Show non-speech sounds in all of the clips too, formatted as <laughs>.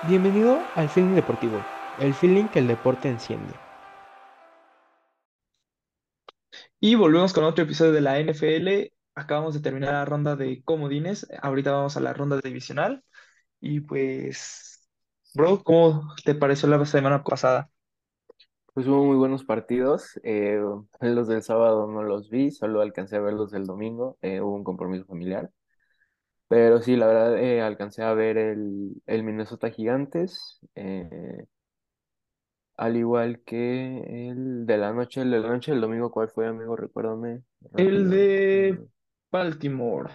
Bienvenido al Feeling Deportivo, el feeling que el deporte enciende. Y volvemos con otro episodio de la NFL. Acabamos de terminar la ronda de comodines. Ahorita vamos a la ronda divisional. Y pues, bro, ¿cómo te pareció la semana pasada? Pues hubo muy buenos partidos. eh, los del sábado no los vi, solo alcancé a ver los del domingo. eh, hubo un compromiso familiar. Pero sí, la verdad, eh, alcancé a ver el, el Minnesota Gigantes, eh, al igual que el de la noche, el de la noche del domingo, ¿cuál fue, amigo? Recuérdame El rápido. de Eh, Baltimore,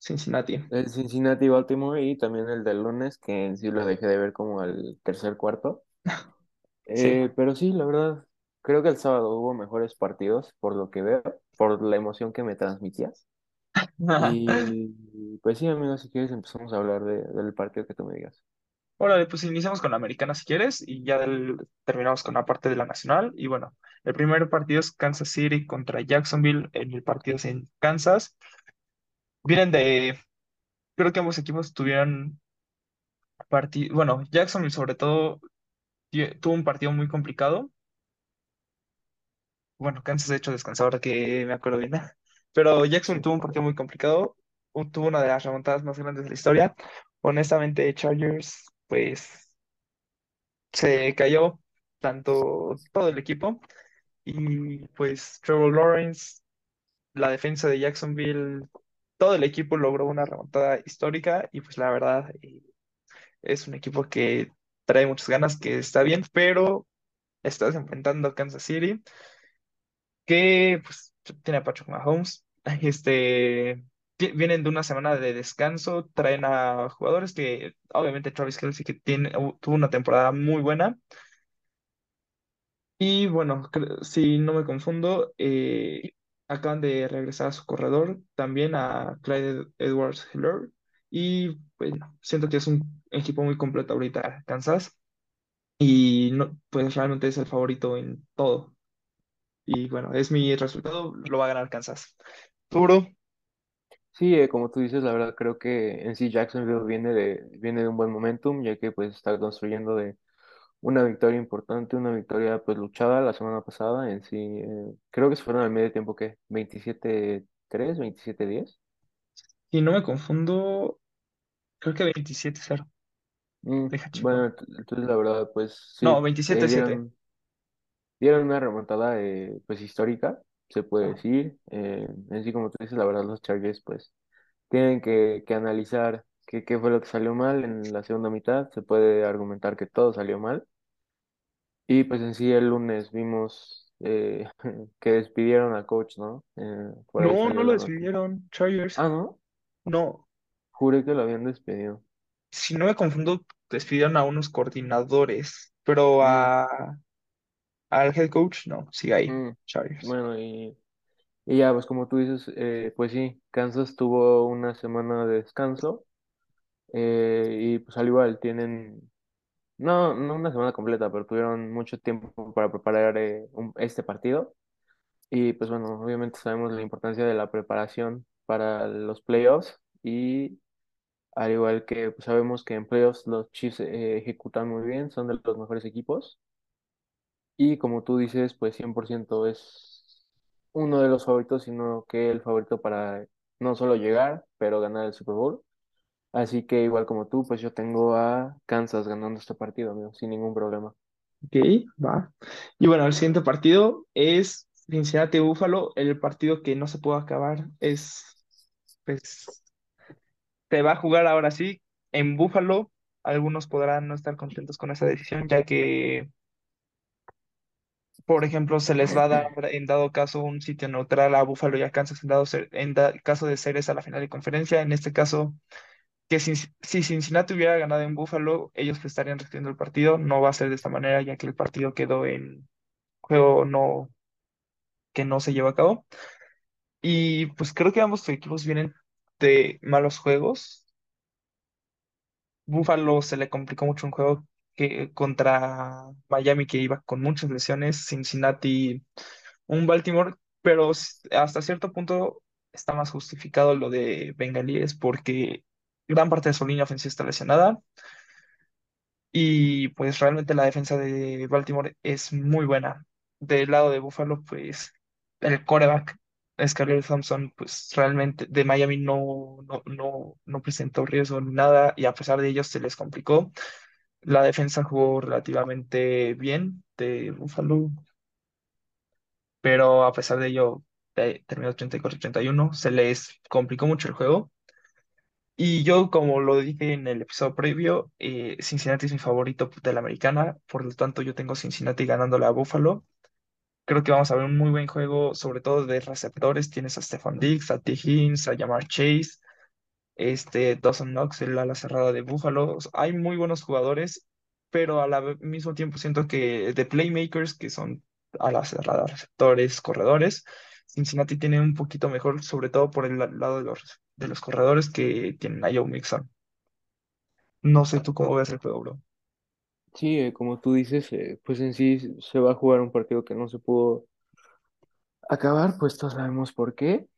Cincinnati. el Cincinnati Baltimore y también el del lunes, que en sí lo dejé de ver como al tercer cuarto. <laughs> Sí. Eh, pero sí, la verdad, creo que el sábado hubo mejores partidos, por lo que veo, por la emoción que me transmitías. Y pues sí, amigo, si quieres empezamos a hablar de- del partido que tú me digas. Órale, pues iniciamos con la americana si quieres y ya del- terminamos con la parte de la nacional. Y bueno, el primer partido es Kansas City contra Jacksonville. En el partido es en Kansas. Vienen de, creo que ambos equipos tuvieron partido, bueno, Jacksonville sobre todo tie- tuvo un partido muy complicado. Bueno, Kansas de hecho descansó ahora que me acuerdo bien. Pero Jacksonville Sí. tuvo un partido muy complicado. Tuvo una de las remontadas más grandes de la historia. Honestamente, Chargers, pues se cayó tanto todo el equipo. Y pues Trevor Lawrence, la defensa de Jacksonville, todo el equipo logró una remontada histórica. Y pues la verdad, eh, es un equipo que trae muchas ganas, que está bien, pero estás enfrentando a Kansas City que pues, tiene a Patrick Mahomes. <laughs> Este, vienen de una semana de descanso, traen a jugadores que, obviamente, Travis Kelce, que tiene, tuvo una temporada muy buena. Y bueno, si no me confundo, eh, acaban de regresar a su corredor, también a Clyde Edwards-Helaire. Y bueno, siento que es un equipo muy completo ahorita, Kansas. Y no, pues realmente es el favorito en todo. Y bueno, es mi resultado, lo va a ganar Kansas. ¿Tú, bro? Sí, eh, como tú dices, la verdad creo que en sí Jacksonville viene de, viene de un buen momentum, ya que pues está construyendo de una victoria importante, una victoria pues luchada la semana pasada, en sí, eh, creo que se fueron al medio tiempo que 27-3, 27-10. Si no me confundo, creo que veintisiete cero Mm, Deja chico. bueno, ent- entonces la verdad pues No, sí, veintisiete eh, siete dieron, una remontada eh, pues histórica, se puede decir, eh, en sí como tú dices, la verdad los Chargers pues tienen que, que analizar qué, qué fue lo que salió mal en la segunda mitad. Se puede argumentar que todo salió mal. Y pues en sí el lunes vimos eh, <laughs> que despidieron al coach, ¿no? Eh, por No, no lo despidieron, Chargers. Ah, ¿no? No, Juré que lo habían despedido. si no me confundo, despidieron a unos coordinadores, pero Mm, a, al head coach, no, sigue ahí, mm. Chargers. Bueno, y, y ya, pues como tú dices, eh, pues sí, Kansas tuvo una semana de descanso. eh, y pues al igual tienen, no, no una semana completa, pero tuvieron mucho tiempo para preparar eh, un- este partido. Y pues bueno, obviamente sabemos la importancia de la preparación para los playoffs y al igual que pues, sabemos que en playoffs los Chiefs eh, ejecutan muy bien, son de los mejores equipos y como tú dices, pues 100% es uno de los favoritos, sino que el favorito para no solo llegar, pero ganar el Super Bowl. Así que igual como tú, pues yo tengo a Kansas ganando este partido, amigo, sin ningún problema. Ok, va. Y bueno, el siguiente partido es Cincinnati Buffalo. El partido que no se puede acabar es, pues, se va a jugar ahora sí en Buffalo. Algunos podrán no estar contentos con esa decisión, ya que, por ejemplo, se les va a dar en dado caso un sitio neutral a Buffalo y a Kansas en dado en caso de ser esa la final de conferencia. En este caso, que si, si Cincinnati hubiera ganado en Buffalo, ellos estarían recibiendo el partido. No va a ser de esta manera, ya que el partido quedó en juego no, que no se llevó a cabo. Y pues creo que ambos equipos vienen de malos juegos. Buffalo se le complicó mucho un juego que, contra Miami que iba con muchas lesiones, Cincinnati, un Baltimore, pero hasta cierto punto está más justificado lo de Bengalíes porque gran parte de su línea ofensiva está lesionada. Y pues realmente la defensa de Baltimore es muy buena. Del lado de Buffalo, pues el quarterback, Skyler Thompson, pues realmente de Miami no, no, no, no presentó riesgo ni nada y a pesar de ello se les complicó. La defensa jugó relativamente bien de Buffalo, pero a pesar de ello eh, terminó 34-31, se les complicó mucho el juego. Y yo, como lo dije en el episodio previo, eh, Cincinnati es mi favorito de la americana, por lo tanto yo tengo Cincinnati ganándole a Buffalo. Creo que vamos a ver un muy buen juego, sobre todo de receptores. Tienes a Stephon Diggs, a T. Higgins, a Jamar Chase, este Dawson Knox, el ala cerrada de Buffalo. Hay muy buenos jugadores, pero al mismo tiempo siento que de playmakers, que son ala cerrada, receptores, corredores, Cincinnati tiene un poquito mejor, sobre todo por el la- lado de los, de los corredores que tienen a Joe Mixon. No sé tú cómo ves el juego, bro. Sí, eh, como tú dices, eh, pues en sí se va a jugar un partido que no se pudo acabar, pues todos sabemos por qué.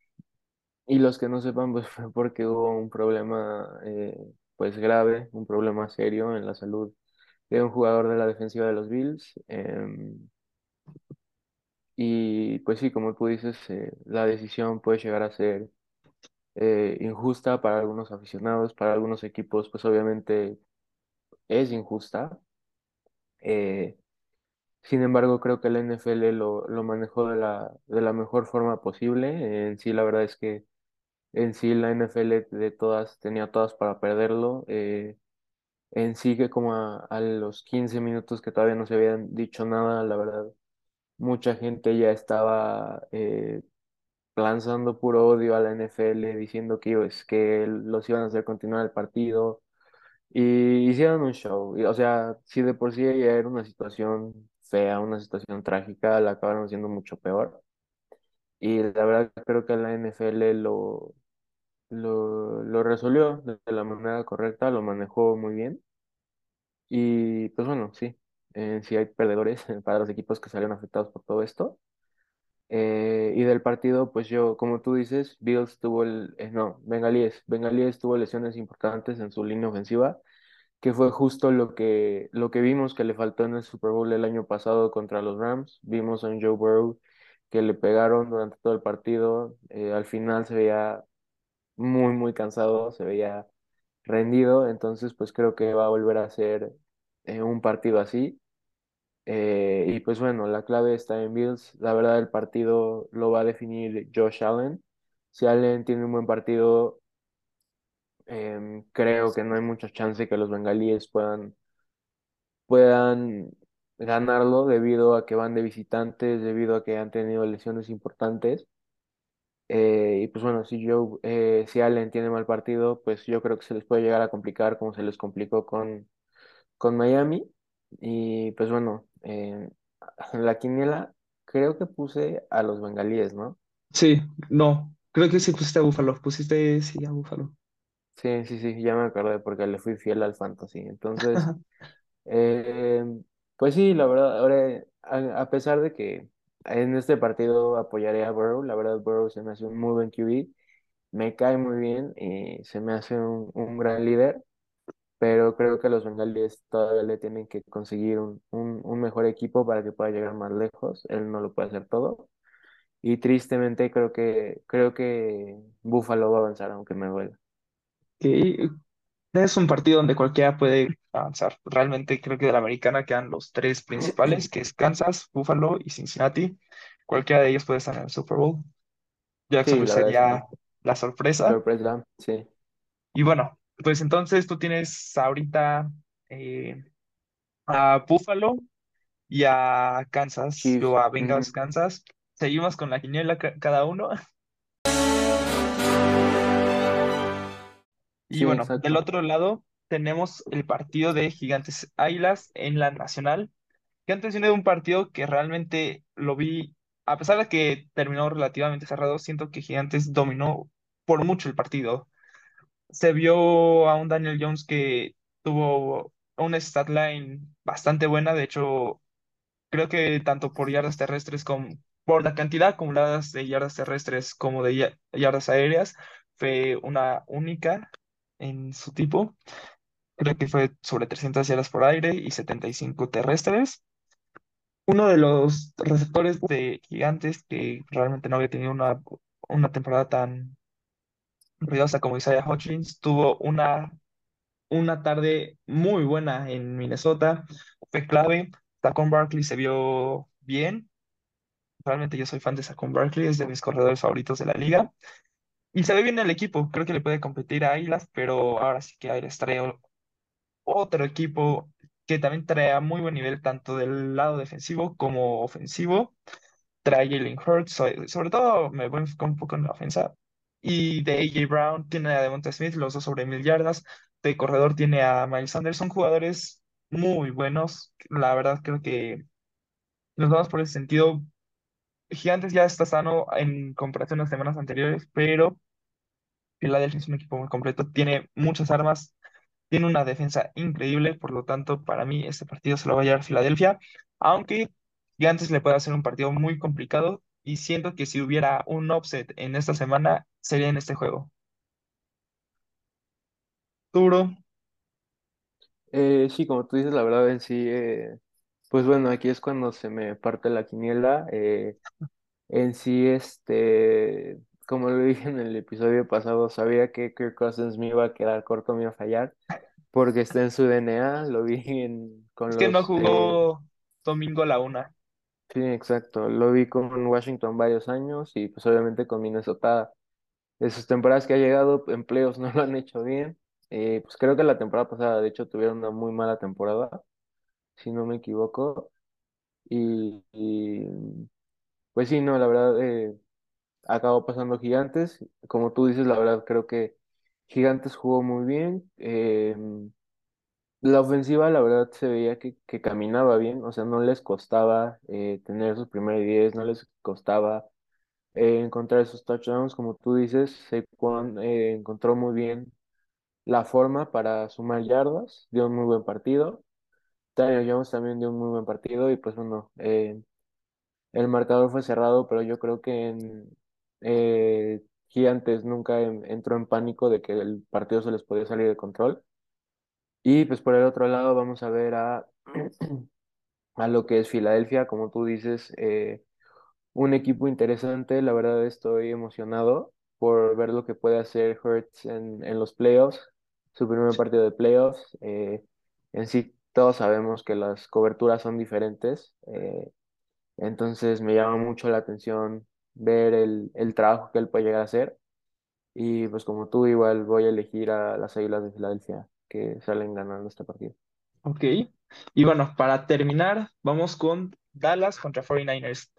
Y los que no sepan, pues <laughs> fue porque hubo un problema eh, pues grave, un problema serio en la salud de un jugador de la defensiva de los Bills. em, y pues sí, como tú dices, eh, la decisión puede llegar a ser eh, injusta para algunos aficionados, para algunos equipos, pues obviamente es injusta. Sin embargo, creo que la NFL lo, lo manejó de la, de la mejor forma posible. En sí, la verdad es que en sí la NFL de todas tenía todas para perderlo. Eh, en sí que como a, los 15 minutos que todavía no se habían dicho nada, la verdad, mucha gente ya estaba eh, lanzando puro odio a la NFL, diciendo que, es que los iban a hacer continuar el partido y hicieron un show. O sea, si de por sí ya era una situación fea, una situación trágica, la acabaron haciendo mucho peor. Y la verdad creo que la NFL lo, lo, lo resolvió de la manera correcta, lo manejó muy bien. Y pues bueno, sí, eh, sí hay perdedores <laughs> para los equipos que salieron afectados por todo esto. Eh, y del partido, pues yo, como tú dices, Bills tuvo el, eh, no, Bengalíes, Bengalíes tuvo lesiones importantes en su línea ofensiva, que fue justo lo que, lo que vimos que le faltó en el Super Bowl el año pasado contra los Rams. Vimos a Joe Burrow que le pegaron durante todo el partido. eh, al final se veía muy, muy cansado, se veía rendido. Entonces, pues creo que va a volver a ser eh, un partido así. Eh, y pues bueno, la clave está en Bills. La verdad, el partido lo va a definir Josh Allen. Si Allen tiene un buen partido, em, creo que no hay mucha chance que los bengalíes puedan, puedan ganarlo debido a que van de visitantes, debido a que han tenido lesiones importantes. Eh, y pues bueno, si Joe, eh, si Allen tiene mal partido, pues yo creo que se les puede llegar a complicar como se les complicó con, con Miami. Y pues bueno, eh, en la quiniela creo que puse a los bengalíes, ¿no? Sí, no, creo que sí pusiste a Buffalo, pusiste sí a Buffalo. Sí, sí, sí, ya me acordé porque le fui fiel al fantasy. Entonces, <laughs> eh, pues sí, la verdad, ahora, a, a pesar de que en este partido apoyaré a Burrow, la verdad Burrow se me hace un muy buen QB, me cae muy bien y se me hace un, un gran líder. pero creo que los bengalíes todavía le tienen que conseguir un, un, un mejor equipo para que pueda llegar más lejos. Él no lo puede hacer todo. Y tristemente creo que, creo que Buffalo va a avanzar, aunque me duela. Es un partido donde cualquiera puede avanzar. Realmente creo que de la americana quedan los tres principales, que es Kansas, Buffalo y Cincinnati. Cualquiera de ellos puede estar en el Super Bowl. Sí, Jacksonville la verdad sería la sorpresa. sorpresa, sí. Y bueno, pues entonces tú tienes ahorita eh, a Buffalo y a Kansas, Chiefs, o a ujú, Bengals, Kansas. Seguimos con la quiniela ca- cada uno. Y Sí, bueno, del exacto. otro lado tenemos el partido de Gigantes Águilas en la Nacional. Gigantes viene de un partido que realmente lo vi, a pesar de que terminó relativamente cerrado, siento que Gigantes dominó por mucho el partido. Se vio a un Daniel Jones que tuvo una stat line bastante buena, de hecho, creo que tanto por yardas terrestres como por la cantidad acumuladas de yardas terrestres como de ya- yardas aéreas, fue una única en su tipo. creo que fue sobre 300 yardas por aire y 75 terrestres. Uno de los receptores de Gigantes que realmente no había tenido una, una temporada tan ruidosa como Isaiah Hodgins, tuvo una, una tarde muy buena en Minnesota, fue clave. Saquon Barkley se vio bien. Realmente yo soy fan de Saquon Barkley, es de mis corredores favoritos de la liga. Y se ve bien el equipo, creo que le puede competir a Águilas, pero ahora sí que Águilas trae otro equipo que también trae a muy buen nivel, tanto del lado defensivo como ofensivo. Trae Jalen Hurts, so- sobre todo me voy un poco en la ofensa. Y de A.J. Brown tiene a Devonta Smith, los dos sobre mil yardas. De corredor tiene a Miles Sanders, son jugadores muy buenos. La verdad creo que nos vamos por ese sentido. Gigantes ya está sano en comparación a las semanas anteriores, pero Philadelphia es un equipo muy completo, tiene muchas armas, tiene una defensa increíble, por lo tanto, para mí este partido se lo va a llevar Filadelfia, aunque Gigantes le puede hacer un partido muy complicado y siento que si hubiera un upset en esta semana, sería en este juego. Duro, Eh, sí, como tú dices, la verdad en sí, eh, pues bueno, aquí es cuando se me parte la quiniela. eh, en sí, este, como lo dije en el episodio pasado, sabía que Kirk Cousins me iba a quedar corto, me iba a fallar, porque está en su DNA, lo vi en, con es que no eh, jugó domingo a la una. sí, exacto, lo vi con Washington varios años y pues obviamente con Minnesota, de sus temporadas que ha llegado, en playoffs no lo han hecho bien. eh, pues creo que la temporada pasada, de hecho, tuvieron una muy mala temporada, si no me equivoco. Y, pues sí, no, la verdad, eh, acabó pasando Gigantes. Como tú dices, la verdad, creo que Gigantes jugó muy bien. eh, la ofensiva, la verdad, se veía que, que caminaba bien, o sea, no les costaba eh, tener sus primeros 10, no les costaba eh, encontrar esos touchdowns, como tú dices. Saquon eh, encontró muy bien la forma para sumar yardas, dio un muy buen partido. Daniel Jones también dio un muy buen partido y pues bueno, eh, El marcador fue cerrado, pero yo creo que en eh, Gigantes nunca en- entró en pánico de que el partido se les podía salir de control. Y pues por el otro lado vamos a ver a, <clears throat> a lo que es Filadelfia, como tú dices, eh, un equipo interesante. La verdad estoy emocionado por ver lo que puede hacer Hurts en, en los playoffs, su primer partido de playoffs. Eh, en sí todos sabemos que las coberturas son diferentes. eh, Entonces me llama mucho la atención ver el, el trabajo que él puede llegar a hacer. Y pues como tú, igual voy a elegir a las Águilas de Filadelfia que salen ganando este partido. Ok. Y bueno, para terminar, vamos con Dallas contra 49ers.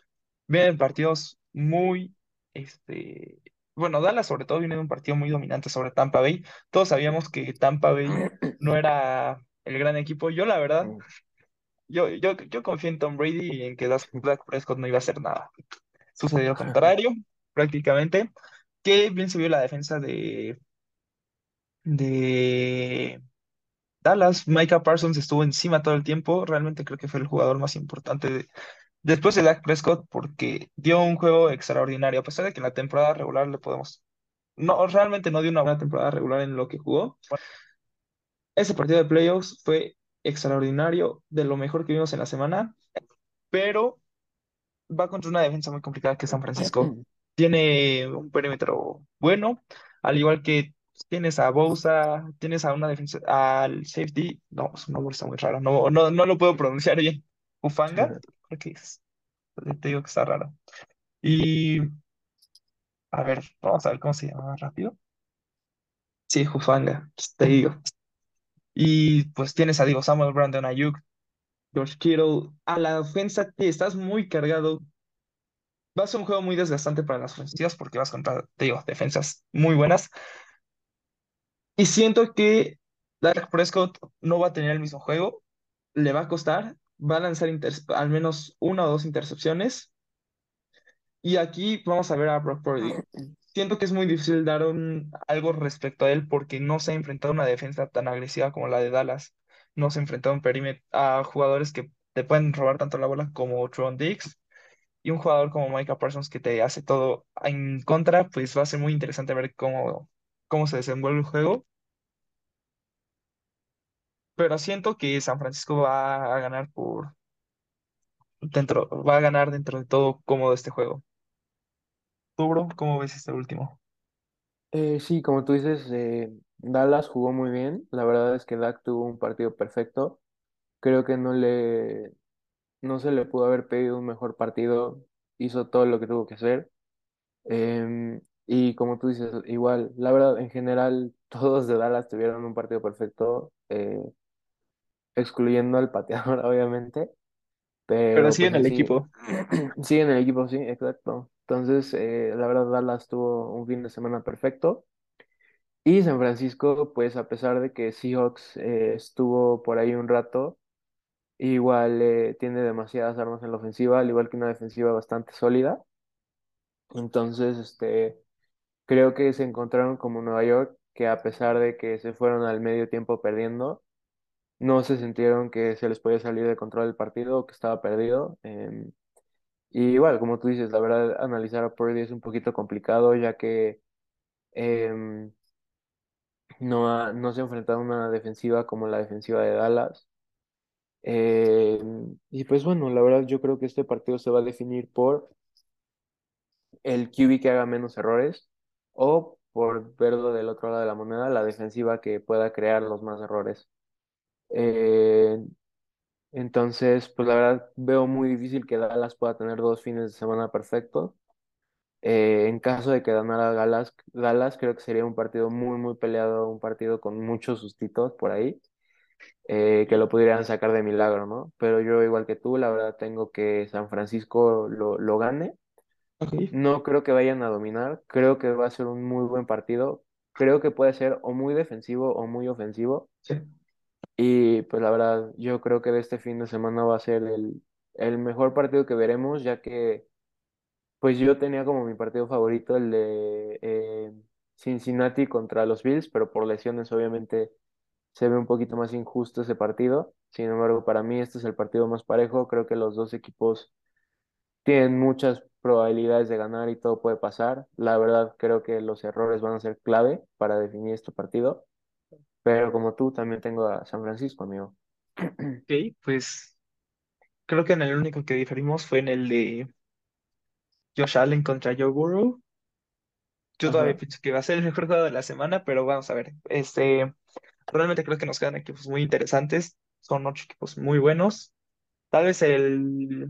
Vienen partidos muy, este, bueno, Dallas sobre todo viene de un partido muy dominante sobre Tampa Bay. Todos sabíamos que Tampa Bay <clears throat> no era el gran equipo. Yo, la verdad, yo, yo, yo confío en Tom Brady y en que Dak Prescott no iba a hacer nada. Sucedió lo contrario, prácticamente. Que bien se vio la defensa de, de Dallas. Micah Parsons estuvo encima todo el tiempo. Realmente creo que fue el jugador más importante de- después de Dak Prescott porque dio un juego extraordinario. A pesar de que en la temporada regular le podemos. No, realmente no dio una buena temporada regular en lo que jugó. Ese partido de playoffs fue extraordinario, de lo mejor que vimos en la semana, pero va contra una defensa muy complicada que es San Francisco. Tiene un perímetro bueno, al igual que tienes a Bosa, tienes a una defensa, al safety, no, su nombre está muy raro, no, no, no lo puedo pronunciar bien. Ufanga, creo que es, te digo que está raro. Y, a ver, vamos a ver cómo se llama rápido. Sí, Ufanga, te digo. Y pues tienes a Diego Samuel, Brandon Ayuk, George Kittle. A la ofensa te estás muy cargado. Va a ser un juego muy desgastante para las ofensivas porque vas contra, te digo, defensas muy buenas. Y siento que Dak Prescott no va a tener el mismo juego, le va a costar, va a lanzar al menos una o dos intercepciones. Y aquí vamos a ver a Brock Purdy. <laughs> Siento que es muy difícil dar algo respecto a él porque no se ha enfrentado a una defensa tan agresiva como la de Dallas. No se ha enfrentado a a jugadores que te pueden robar tanto la bola como Tron Diggs. Y un jugador como Micah Parsons que te hace todo en contra, pues va a ser muy interesante ver cómo, cómo se desenvuelve el juego. pero siento que San Francisco va a ganar por dentro, va a ganar dentro de todo cómodo este juego. ¿Tú, bro, cómo ves este último? Eh, sí, como tú dices, eh, Dallas jugó muy bien. La verdad es que Dak tuvo un partido perfecto. Creo que no le, no se le pudo haber pedido un mejor partido. Hizo todo lo que tuvo que hacer. Em, y como tú dices, igual, la verdad, en general, <laughs> todos de Dallas tuvieron un partido perfecto, eh, excluyendo al pateador, <laughs> obviamente. Pero Pero sí pues en el sí, equipo. <clears throat> sí en el equipo, sí, exacto. Entonces, eh, la verdad, Dallas tuvo un fin de semana perfecto. Y San Francisco, pues a pesar de que Seahawks eh, estuvo por ahí un rato, igual eh, tiene demasiadas armas en la ofensiva, al igual que una defensiva bastante sólida. Entonces, este, creo que se encontraron como Nueva York, que a pesar de que se fueron al medio tiempo perdiendo, no se sintieron que se les podía salir de control el partido que estaba perdido. Em, y igual, como tú dices, la verdad, analizar a Purdy es un poquito complicado, ya que em, no, ha- no se ha enfrentado a una defensiva como la defensiva de Dallas. Eh, y pues bueno, la verdad yo creo que este partido se va a definir por el QB que haga menos errores o por verlo del otro lado de la moneda, la defensiva que pueda crear los más errores. Eh, entonces, pues la verdad veo muy difícil que Dallas pueda tener dos fines de semana perfectos. Eh, en caso de que ganara Dallas, Dallas, creo que sería un partido muy, muy peleado, un partido con muchos sustitos por ahí. eh, que lo pudieran sacar de milagro, ¿no? Pero yo, igual que tú, la verdad tengo que San Francisco lo, lo gane. No creo que vayan a dominar, creo que va a ser un muy buen partido. Creo que puede ser o muy defensivo o muy ofensivo. Sí. Y pues la verdad, yo creo que de este fin de semana va a ser el, el mejor partido que veremos, ya que pues yo tenía como mi partido favorito el de eh, Cincinnati contra los Bills, pero por lesiones obviamente se ve un poquito más injusto ese partido. Sin embargo, para mí este es el partido más parejo. Creo que los dos equipos tienen muchas probabilidades de ganar y todo puede pasar. La verdad, creo que los errores van a ser clave para definir este partido. Pero como tú, también tengo a San Francisco, amigo. <clears throat> Ok, pues creo que en el único que diferimos fue en el de Josh Allen contra Joe Burrow. Yo todavía Ajá. pienso que va a ser el mejor juego de la semana, pero vamos a ver. Este, realmente creo que nos quedan equipos muy interesantes. Son ocho equipos muy buenos. Tal vez el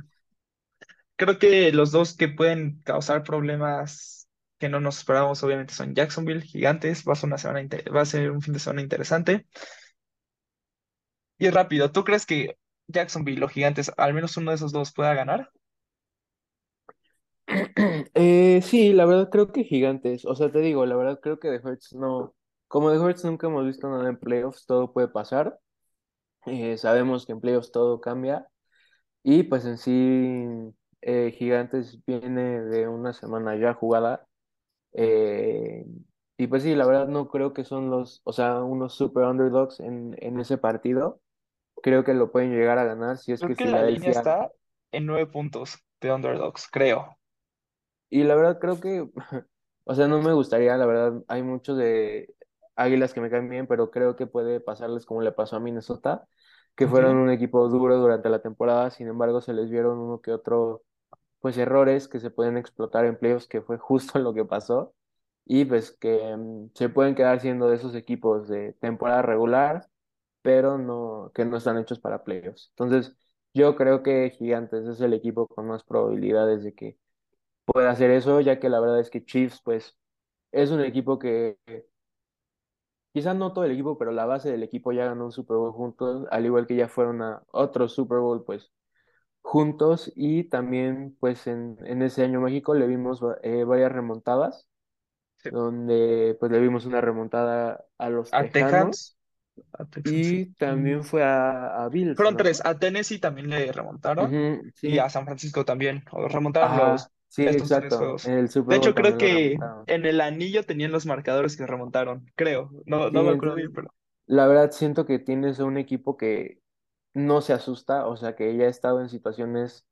Creo que los dos que pueden causar problemas que no nos esperábamos, obviamente, son Jacksonville, Gigantes. Va a ser una semana va a ser un fin de semana interesante. Y rápido, ¿tú crees que Jacksonville o Gigantes, al menos uno de esos dos, pueda ganar? <clears throat> Eh, sí, la verdad creo que gigantes. O sea, te digo, la verdad creo que de Hurts no. Como de Hurts nunca hemos visto nada en playoffs, todo puede pasar. Eh, sabemos que en playoffs todo cambia. Y pues en sí, eh, Gigantes viene de una semana ya jugada. Eh, y pues sí, la verdad no creo que son los, o sea, unos super underdogs en, en ese partido. Creo que lo pueden llegar a ganar si es Creo que que la línea está en nueve puntos de underdogs, creo. Y la verdad creo que, <laughs> o sea, no me gustaría, la verdad, hay muchos de Águilas que me caen bien, pero creo que puede pasarles como le pasó a Minnesota, que fueron un equipo duro durante la temporada, sin embargo se les vieron uno que otro, pues errores que se pueden explotar en playoffs, que fue <laughs> justo lo que pasó, y pues que mm, se pueden quedar siendo de esos equipos de temporada regular, pero no, que no están hechos para playoffs. Entonces, yo creo que Gigantes es el equipo con más probabilidades de que puede hacer eso, ya que la verdad es que Chiefs, pues, es un equipo que quizás no todo el equipo, pero la base del equipo ya ganó un Super Bowl juntos, al igual que ya fueron a otro Super Bowl, pues, juntos, y también, pues, en, en ese año México le vimos eh, varias remontadas, Sí. donde, pues, le vimos una remontada a los A Texans, a Texans, sí. y también fue a, a Bills, Fueron ¿no? tres. A Tennessee también le remontaron y a San Francisco también. O remontaron ajá, los, sí, estos tres exacto, en el De Super hecho, Bowl creo que en el anillo tenían los marcadores que remontaron. Creo. No, no me acuerdo bien, pero la verdad siento que tienes un equipo que no se asusta, o sea, que ya ha estado en situaciones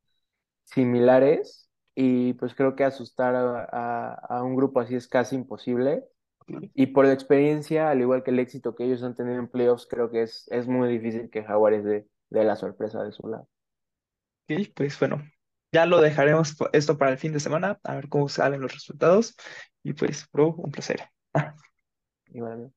similares y pues creo que asustar a, a- a un grupo así es casi imposible. Y por la experiencia, al igual que el éxito que ellos han tenido en playoffs, creo que es, es muy difícil que Jaguares dé de la sorpresa de su lado. Ok, pues bueno, ya lo dejaremos esto para el fin de semana, a ver cómo salen los resultados. Y pues, bro, un placer. Igual,